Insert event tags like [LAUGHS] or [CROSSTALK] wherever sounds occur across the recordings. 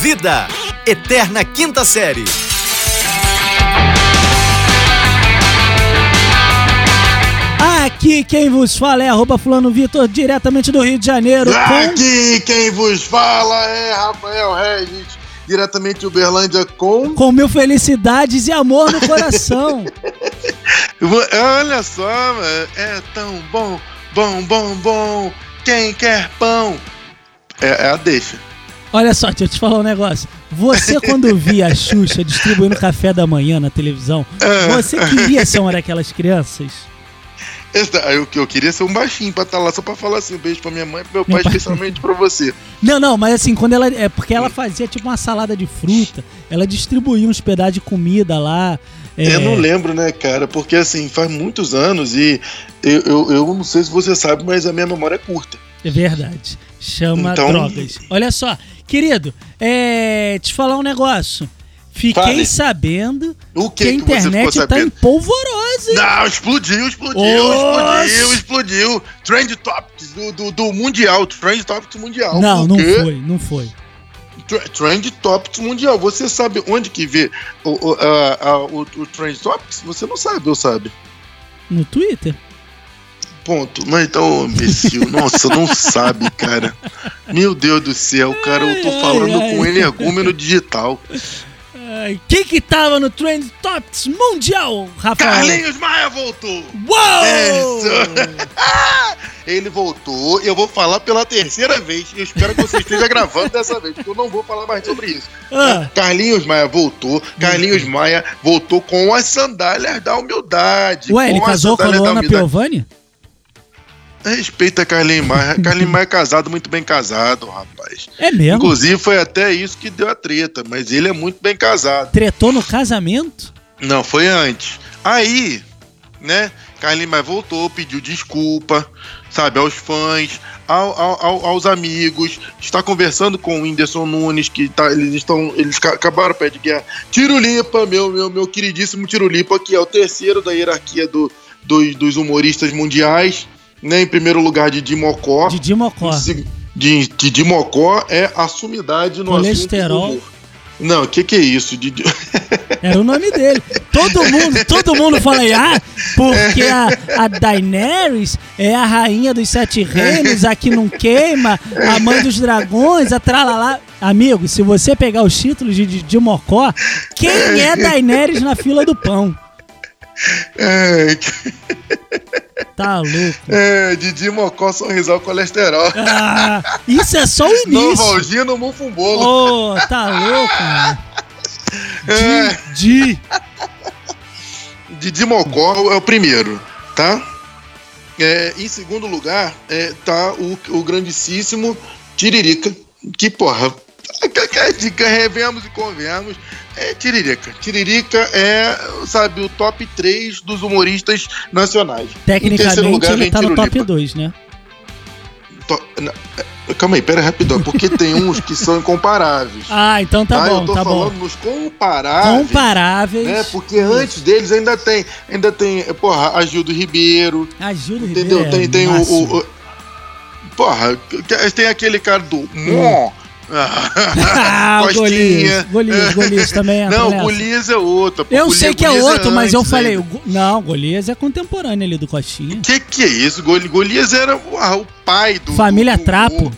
Vida, Eterna Quinta Série. Aqui quem vos fala é arroba fulano Vitor, diretamente do Rio de Janeiro. com- Aqui quem vos fala é Rafael Regis, diretamente de Uberlândia com. Com mil felicidades e amor no coração. [LAUGHS] Olha só, é tão bom, bom, bom, bom. Quem quer pão? É, é a deixa. Olha só, deixa eu te falar um negócio. Você, quando via a Xuxa distribuindo café da manhã na televisão, você queria ser uma daquelas crianças? Eu, eu queria ser um baixinho pra estar lá só pra falar assim, um beijo pra minha mãe e pro meu pai, Meu pai. especialmente pra você. Não, não, mas assim, quando ela. É porque ela fazia tipo uma salada de fruta, ela distribuía uns pedaços de comida lá. é, Eu não lembro, né, cara? Porque assim, faz muitos anos e eu, eu, eu não sei se você sabe, mas a minha memória é curta. É verdade. Chama Então- drogas. Olha só, querido, é. Te falar um negócio. Fiquei Fale. sabendo O que, a que, que ficou internet tá sabendo? em polvorosa. hein? Não, explodiu, explodiu, explodiu, explodiu. Trend Topics do, do, do Mundial, Trend Topics Mundial. Não, não foi, não foi. Trend Topics Mundial. Você sabe onde que vê o, o, a- a- o, o Trend Topics? Você não sabe, eu sabe. No Twitter? Ponto. Mas então, imbecil, [LAUGHS] nossa, não sabe, cara. Meu Deus do céu, cara, eu tô falando ai, com ai. energúmeno digital. Quem que tava no Trend Topics Mundial, Rafael? Carlinhos Maia voltou! Uou! [LAUGHS] Ele voltou, eu vou falar pela terceira vez. Eu espero que você esteja gravando dessa vez, porque eu não vou falar mais sobre isso. Ah, Carlinhos Maia voltou. Carlinhos Maia voltou com as sandálias da humildade. ué, ele com as casou com a Luana. Piovani? Respeita Carlinhos Maia. [LAUGHS] Carlinhos Maia é casado, muito bem casado, rapaz. É mesmo? Inclusive, foi até isso que deu a treta, mas ele é muito bem casado. Tretou no casamento? Não, foi antes. Aí, né, Carlinhos Maia voltou, pediu desculpa, sabe, aos fãs, ao- ao- ao- aos amigos, está conversando com o Whindersson Nunes, que tá, eles estão, eles ca- acabaram pé de guerra. Tirulipa, meu, meu, meu queridíssimo Tirulipa, que é o terceiro da hierarquia do, dos, dos humoristas mundiais, né, em primeiro lugar de Dimocó. Didi Mocó. Em seg- De, de Dimocó é a sumidade no Colesterol. assunto humor. Não, o que que é isso? Didi... [LAUGHS] Era o nome dele. Todo mundo, todo mundo fala aí, ah, porque a, a Daenerys é a rainha dos sete reinos, a que não queima, a mãe dos dragões, a tralalá. Amigo, se você pegar os títulos de Didi Mocó, quem é Daenerys na fila do pão? É, Tá louco. É, Didi Mocó, sorrisal, colesterol. Ah, isso é só o [LAUGHS] início. Novalgino, Mufumbolo. Ô, tá louco, mano. É, Didi. Didi Mocó é o primeiro, tá? É, em segundo lugar, é, tá o, o grandíssimo Tiririca, que, porra, dica, revemos e convenhamos, é Tiririca. Tiririca é, sabe, o top 3 dos humoristas nacionais. Tecnicamente lugar, ele tá no top Tirulipa. 2, né? To- é, Calma aí, pera rapidão, porque tem uns que são incomparáveis. [LAUGHS] Ah, então tá Ah, bom, eu tô tá falando bom. nos comparáveis. Comparáveis. né? Porque antes deles ainda tem, ainda tem, porra, a Gildo Ribeiro, A entendeu? Ribeiro é tem tem o, o, o- Porra, tem aquele cara do. Ah, [LAUGHS] o. Golias. Golias, Golias também entra [LAUGHS] Não, nessa. Golias é outro. pô. Eu Golias- sei que é Golias outro, mas eu falei. ainda. o Não, Golias é contemporâneo ali do Coxinha. Que que é isso? Gol- Golias era o pai do. Família do- do Trapo.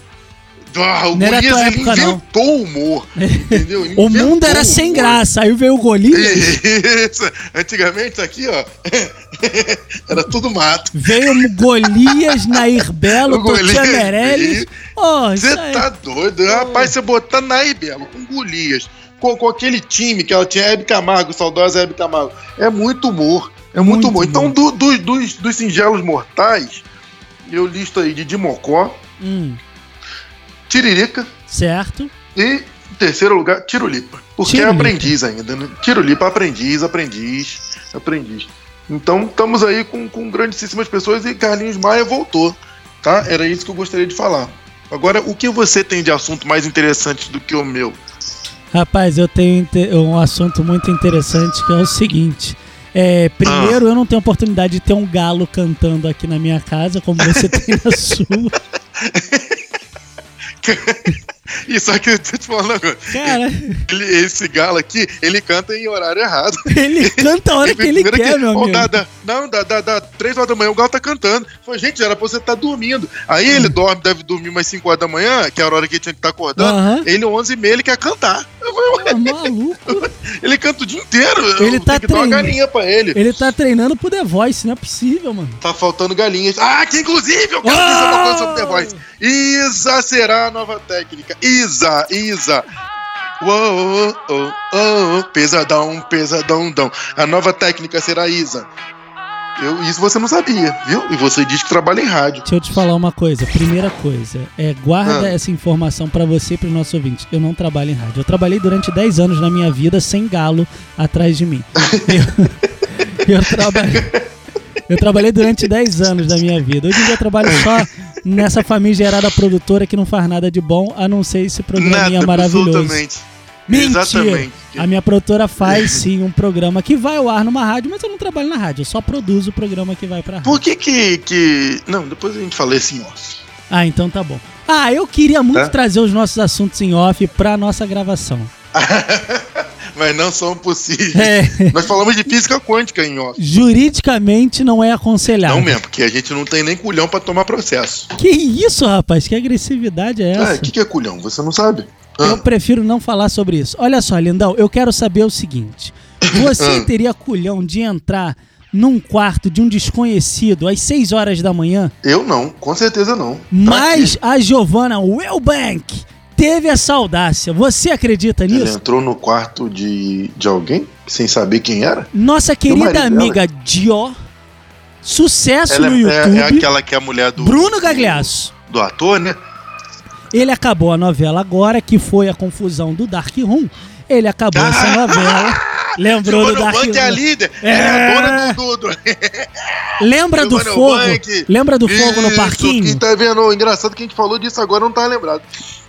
Ah, o Não Golias época, não. inventou o humor. Entendeu? [LAUGHS] O mundo era sem humor. graça. Aí veio o Golias, [LAUGHS] Isso. Antigamente, aqui, ó. [LAUGHS] Era tudo mato. veio o Golias, Nair Belo, Totia Meirelles. Oh, Você aí. tá doido? Rapaz, você botar Nair Belo com Golias, com, com aquele time que ela tinha, Hebe Camargo, saudosa Hebe Camargo. É muito humor. É muito, Muito humor. Então, humor. do- do- dos, dos singelos mortais, eu listo aí de Dimocó, Hum, Tiririca certo. e, em terceiro lugar, Tirulipa. Porque Tirulipa. é aprendiz ainda, né? Tirulipa, aprendiz, aprendiz, aprendiz. Então, estamos aí com, com grandíssimas pessoas e Carlinhos Maia voltou, tá? Era isso que eu gostaria de falar. Agora, o que você tem de assunto mais interessante do que o meu? Rapaz, eu tenho um assunto muito interessante que é o seguinte. É, primeiro, Ah. eu não tenho oportunidade de ter um galo cantando aqui na minha casa, como você tem na [LAUGHS] sua. [LAUGHS] E só que, eu te falar um negócio. Cara, Ele- esse galo aqui, ele canta em horário errado. ele [LAUGHS] canta a hora que ele quer, meu ó, amigo. dá- dá- não, dá, dá, dá três horas da manhã, o galo tá cantando. Falei, gente, era pra você estar dormindo. Aí ele Hum. dorme, deve dormir umas 5 horas da manhã, que é a hora que ele tinha que estar acordando. Aham. Ele, 11 e meia, ele quer cantar. Ah, maluco. [LAUGHS] ele canta o dia inteiro. Ele tá dar uma treinando. galinha pra ele. Ele tá treinando pro The Voice, não é possível, mano. Tá faltando galinhas. Ah, que inclusive eu quero dizer uma coisa sobre The Voice. Isa será a nova técnica. Isa, Isa. Uou, oh, oh, pesadão, pesadão, dão. A nova técnica será Isa. Eu, isso você não sabia, viu? E você diz que trabalha em rádio. Deixa eu te falar uma coisa. Primeira coisa, é guarda Ah. essa informação pra você e pros nossos ouvintes. Eu não trabalho em rádio. Eu trabalhei durante 10 anos na minha vida sem galo atrás de mim. Eu, [LAUGHS] eu trabalhei. Eu trabalhei durante 10 anos da minha vida. Hoje em dia eu trabalho só nessa famigerada produtora que não faz nada de bom, a não ser esse programinha maravilhoso. absolutamente. Mentira! Exatamente. A minha produtora faz [LAUGHS] sim um programa que vai ao ar numa rádio, mas eu não trabalho na rádio, eu só produzo o programa que vai pra rádio. Por que que, que... Não, depois a gente fala esse em off. Ah, então tá bom. Ah, eu queria muito Tá. trazer os nossos assuntos em off pra nossa gravação. [LAUGHS] Mas não são possíveis. É, Nós falamos de física quântica em off. juridicamente não é aconselhável. Não mesmo, porque a gente não tem nem culhão pra tomar processo. Que isso, rapaz? Que agressividade é Ah, essa? o que, que é culhão? Você não sabe? Eu Ah, prefiro não falar sobre isso. Olha só, lindão, eu quero saber o seguinte: você Ah. teria culhão de entrar num quarto de um desconhecido às 6 horas da manhã, eu não, com certeza não. Mas a Giovanna Welbank teve essa audácia? Você acredita nisso? entrou no quarto de, de alguém sem saber quem era? Nossa querida amiga Dio, sucesso Ela no é, YouTube. é aquela que é a mulher do. Bruno Gagliasso. Do, do ator, né? Ele acabou a novela agora, que foi a confusão do Dark Room. Ele acabou Ah! essa novela. Lembrou do Dark Bank é a Room. líder. É. É a dona do. do, do... Lembra do fogo? Bank. Lembra do fogo no parquinho? Quem tá vendo? O engraçado que a gente falou disso agora não tá lembrado.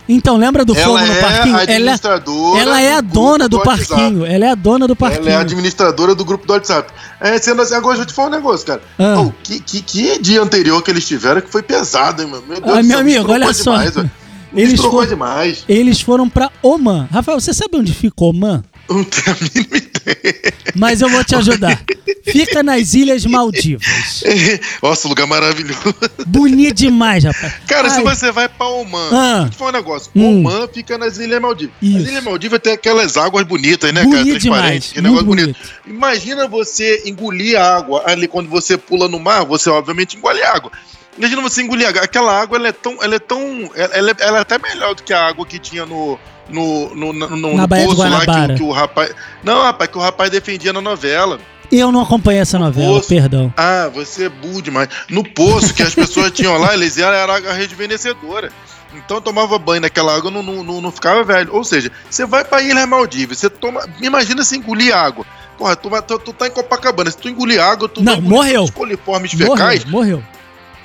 Então, lembra do fogo ela no é parquinho? Ela, administradora. ela é a do dona do WhatsApp. parquinho. Ela é a dona do parquinho. Ela é a administradora do grupo do WhatsApp. É, sendo assim, agora eu te falar um negócio, cara. Ah. Ô, que, que, que dia anterior que eles tiveram que foi pesado, hein, mano? Meu Deus Ah, do meu céu, amigo, olha só. Demais, velho. Eles foram- demais. Eles foram pra Oman. Rafael, você sabe onde fica Oman? Não tenho a mínima ideia. Mas eu vou te ajudar. Fica nas Ilhas Maldivas. [LAUGHS] Nossa, lugar maravilhoso. Bonito demais, rapaz. Cara, se Ai, você vai pra Oman, Ah. deixa eu te falar um negócio. Hum. Oman fica nas Ilhas Maldivas. Isso. As Ilhas Maldivas tem aquelas águas bonitas, né, Bonito cara? Transparentes, demais, aquele negócio muito bonito. Imagina você engolir a água ali quando você pula no mar, você obviamente engole água. Imagina você engolir água. Aquela água, ela é tão. Ela é tão. Ela é, ela é até melhor do que a água que tinha no. No, no, no, no, Na no poço lá que, que o rapaz. Não, rapaz, que o rapaz defendia na novela. Eu não acompanhei essa novela, Poço. perdão. Ah, você é burro demais. No poço que as pessoas [LAUGHS] tinham lá, eles eram era água rejuvenescedora. Então tomava banho naquela água, não, não, não, não ficava velho. Ou seja, você vai pra Ilha Maldivas, você toma. Imagina se engolir água. Porra, tu, tu, tu tá em Copacabana, se tu engolir água, tu Não, morreu. coliformes fecais. Morreu, morreu.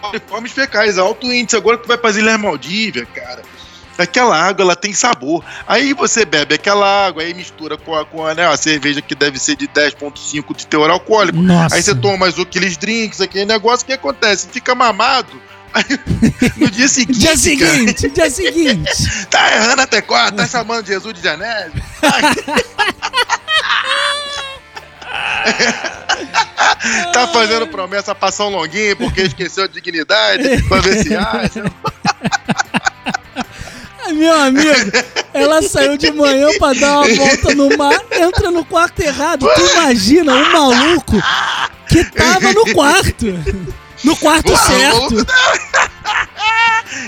Coliformes fecais, alto índice. Agora tu vai pras Ilhas Maldivas, cara. Aquela água, ela tem sabor. Aí você bebe aquela água, aí mistura com a, com a, né, a cerveja que deve ser de 10,5 de teor alcoólico. Nossa. Aí você toma mais aqueles drinks, aquele negócio, o que acontece? Fica mamado. [LAUGHS] No dia seguinte, Dia cara, seguinte, dia [LAUGHS] seguinte. tá errando até quatro, tá chamando Jesus de Janésio. [LAUGHS] [LAUGHS] tá fazendo promessa pra São Longuinho porque esqueceu a dignidade, pra ver se acha. [LAUGHS] Meu amigo, ela saiu de manhã pra dar uma volta no mar, entra no quarto errado. Tu imagina um maluco que tava no quarto. No quarto Porra, certo.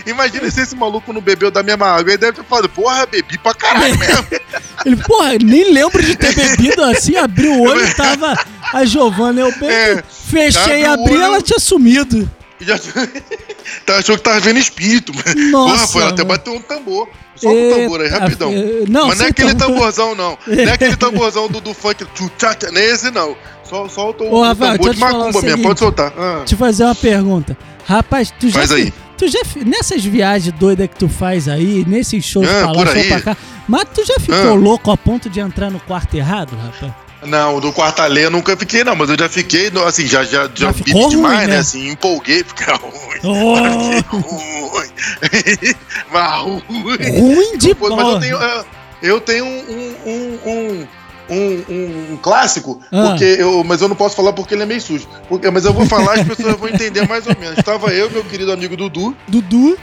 Imagina se esse maluco não bebeu da mesma água. Ele deve ter falado, porra, bebi pra caralho mesmo. [LAUGHS] Ele, porra, nem lembro de ter bebido assim, abri o olho e tava a Giovana. Eu bem, É, fechei e o abri, olho. ela tinha sumido. Já... tá, achou que tava vendo espírito. Nossa, Porra, ela até mano. bateu um tambor. Solta o tambor aí, rapidão. eh, não, Mas não é aquele tambor. tamborzão, não. [LAUGHS] Não é aquele tamborzão do, do funk. Não é esse, não. Só, solta o, Ô, Rafael, tambor de macumba mesmo. Pode soltar. Ah. te fazer uma pergunta. Rapaz, tu já, Faz aí. tu já nessas viagens doidas que tu faz aí, nesses shows Ah, pra lá, show pra cá, mas tu já ficou Ah. louco a ponto de entrar no quarto errado, rapaz? Não, do quarta-lê eu nunca fiquei, não, mas eu já fiquei, assim, já, já, já, Já vi ficou ruim, demais, né? né? Assim, empolguei, fica [LAUGHS] ruim. Oh, ruim. [LAUGHS] Mas ruim. ruim de Pô, Mas eu tenho, eu- eu tenho um, um, um, um, um- um clássico, Ah. porque eu, mas eu não posso falar porque ele é meio sujo. Porque- mas eu vou falar, as pessoas vão entender mais ou menos. Estava eu meu querido amigo Dudu, Dudu,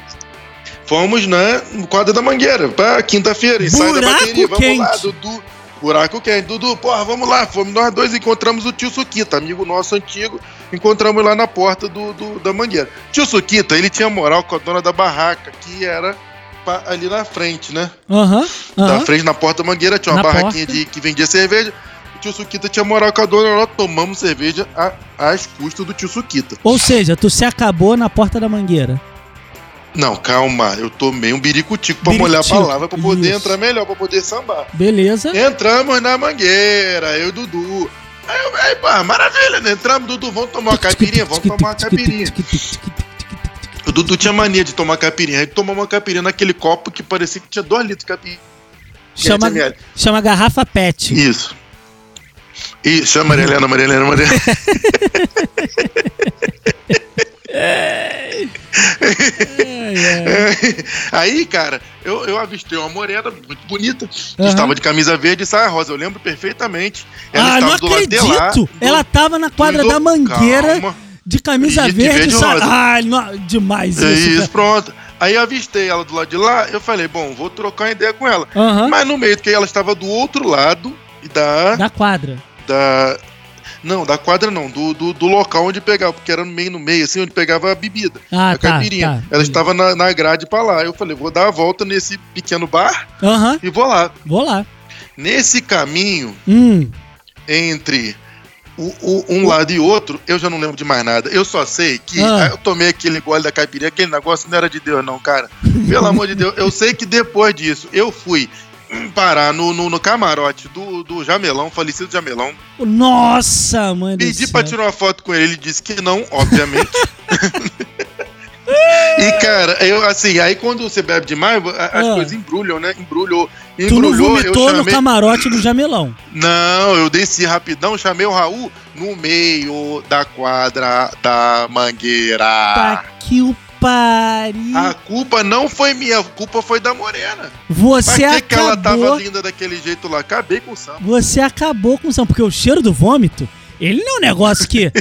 fomos né, no quadro da Mangueira, pra quinta-feira, ensaio da bateria. Vamos lá. Dudu. Buraco quente. Dudu, porra, vamos lá. Fomos nós dois encontramos o tio Suquita, amigo nosso antigo. Encontramos lá na porta do, do- da Mangueira. Tio Suquita, ele tinha moral com a dona da barraca, que era pa- ali na frente, né? aham, Na aham. frente, na porta da Mangueira, tinha uma Na barraquinha de, que vendia cerveja. O tio Suquita tinha moral com a dona, nós tomamos cerveja a- às custas do tio Suquita. Ou seja, tu se acabou na porta da mangueira. Não, calma, eu tomei um biricutico pra molhar a palavra, pra poder isso. entrar melhor, pra poder sambar. Beleza. Entramos na mangueira, eu e Dudu. Aí, eu- aí pá, maravilha, né? Entramos, Dudu, vamos tomar uma caipirinha? Vamos tomar uma caipirinha. O Dudu tinha mania de tomar caipirinha. Aí tomou uma caipirinha naquele copo que parecia que tinha 2 litros de caipirinha. Chama, 500 ml. chama garrafa pet. Isso. E chama Maria Helena, Maria Helena, Maria [LAUGHS] Aí, cara, eu, eu avistei uma morena muito bonita, que Aham. estava de camisa verde e saia rosa. Eu lembro perfeitamente. Ah, não estava do lado acredito! do- Ela tava na quadra do- da mangueira Calma. de camisa De- de verde, e rosa. Ai, não, demais É isso. isso, cara. pronto. Aí eu avistei ela do lado de lá, eu falei, bom, vou trocar uma ideia com ela. Aham. Mas no meio que ela estava do outro lado da, Da quadra. da não, da quadra não, do, do, do local onde pegava, porque era no meio no meio assim, onde pegava a bebida, Ah, a tá, caipirinha. tá. Ela estava na, na grade pra lá. Eu falei, vou dar a volta nesse pequeno bar Aham, e vou lá. vou lá. Nesse caminho Hum, entre o, o- um lado e outro, eu já não lembro de mais nada. Eu só sei que Ah. eu tomei aquele gole da caipirinha, aquele negócio não era de Deus, não, cara. Pelo amor de Deus, eu sei que depois disso eu fui parar no, no, no camarote do, do Jamelão, falecido Jamelão. nossa, do Pedi pra tirar uma foto com ele, ele disse que não, obviamente. [LAUGHS] e, cara, eu assim, aí quando você bebe demais, as Ah. coisas embrulham, né? Embrulhou. Tu não Embrulhou, eu vomitou no chamei. camarote do Jamelão. Não, eu desci rapidão, chamei o Raul no meio da quadra da mangueira. Tá que o pariu. A culpa não foi minha, a culpa foi da Morena. Você Pra que, que ela tava acabou. linda daquele jeito lá? Acabei com o samba. Você acabou com o samba, porque o cheiro do vômito, ele não é um negócio que. [LAUGHS]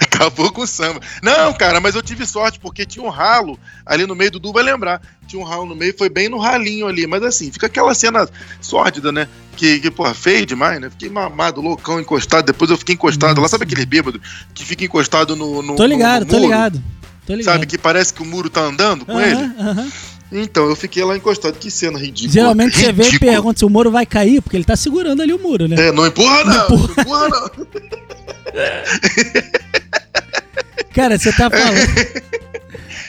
Acabou com o samba. Não, cara, mas eu tive sorte, porque tinha um ralo ali no meio, Dudu vai lembrar. Tinha um ralo no meio, foi bem no ralinho ali. Mas assim, fica aquela cena sórdida, né? Que, que porra, feio demais, né? Fiquei mamado, loucão, encostado. Depois eu fiquei encostado lá. Nossa. Sabe aquele bêbado que fica encostado no. no Tô ligado, no- no tô ligado. Sabe, que parece que o muro tá andando com Aham, ele? aham. Então, eu fiquei lá encostado. Que cena ridícula. Geralmente você vê e Ridícula. pergunta se o muro vai cair, porque ele tá segurando ali o muro, né? É, não empurra não, não empurra não. [LAUGHS] Cara, você tá falando. [LAUGHS]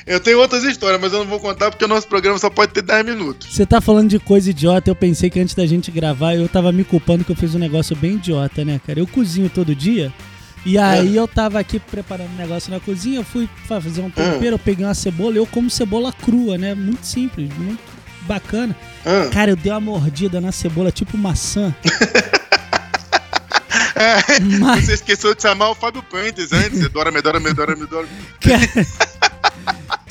Eu tenho outras histórias, mas eu não vou contar porque o nosso programa só pode ter 10 minutos. Você tá falando de coisa idiota, eu pensei que antes da gente gravar, eu tava me culpando que eu fiz um negócio bem idiota, né, cara? Eu cozinho todo dia. E aí eu tava aqui preparando um negócio na cozinha, eu fui fa- fazer um tempero, eu peguei uma cebola, eu como cebola crua, né? Muito simples, muito bacana. Ah, Cara, eu dei uma mordida na cebola, tipo maçã. Mas, [LAUGHS] você esqueceu de chamar o Fábio Puentes antes. Dora, me, dora, me, dora, me, dora. cara, deixa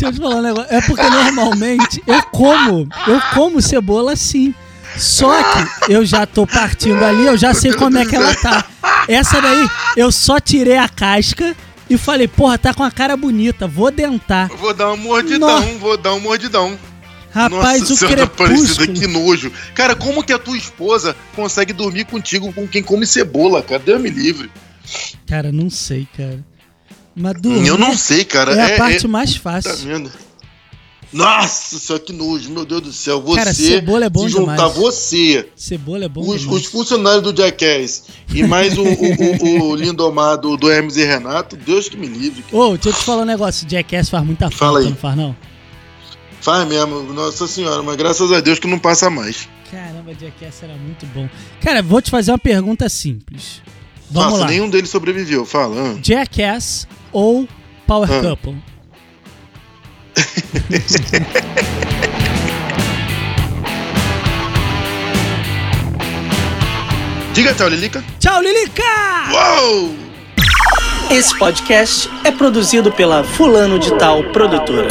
eu te falar um negócio. É porque normalmente eu como, eu como cebola assim. Só que eu já tô partindo ali, eu já sei como é que ela tá. Essa daí, eu só tirei a casca e falei, porra, tá com a cara bonita, vou dentar. Vou dar um mordidão, Nossa. vou dar um mordidão. Rapaz, Nossa o Senhora crepúsculo. que nojo. Cara, como que a tua esposa consegue dormir contigo com quem come cebola, cara? Deus me livre. Cara, não sei, cara. Mas dormir Eu não sei, cara. é a É, parte é- mais Tá fácil. vendo? Nossa senhora, que nojo, meu Deus do céu. Você, Cara, cebola é bom se juntar demais. você, Cebola é bom os, demais. os funcionários do Jackass e mais o, o, o, o Lindomar do, do Hermes e Renato, Deus que me livre. Ô, deixa eu te falar um negócio. Jackass faz muita Fala falta, aí. não faz não? Faz mesmo, nossa senhora, mas graças a Deus que não passa mais. Caramba, Jackass era muito bom. Cara, vou te fazer uma pergunta simples. Vamos Faça, lá. nenhum deles sobreviveu, fala. ah. Jackass ou Power Ah. Couple? [LAUGHS] Diga tchau, Lilica. Tchau, Lilica! Uou! Esse podcast é produzido pela Fulano de Tal Produtora.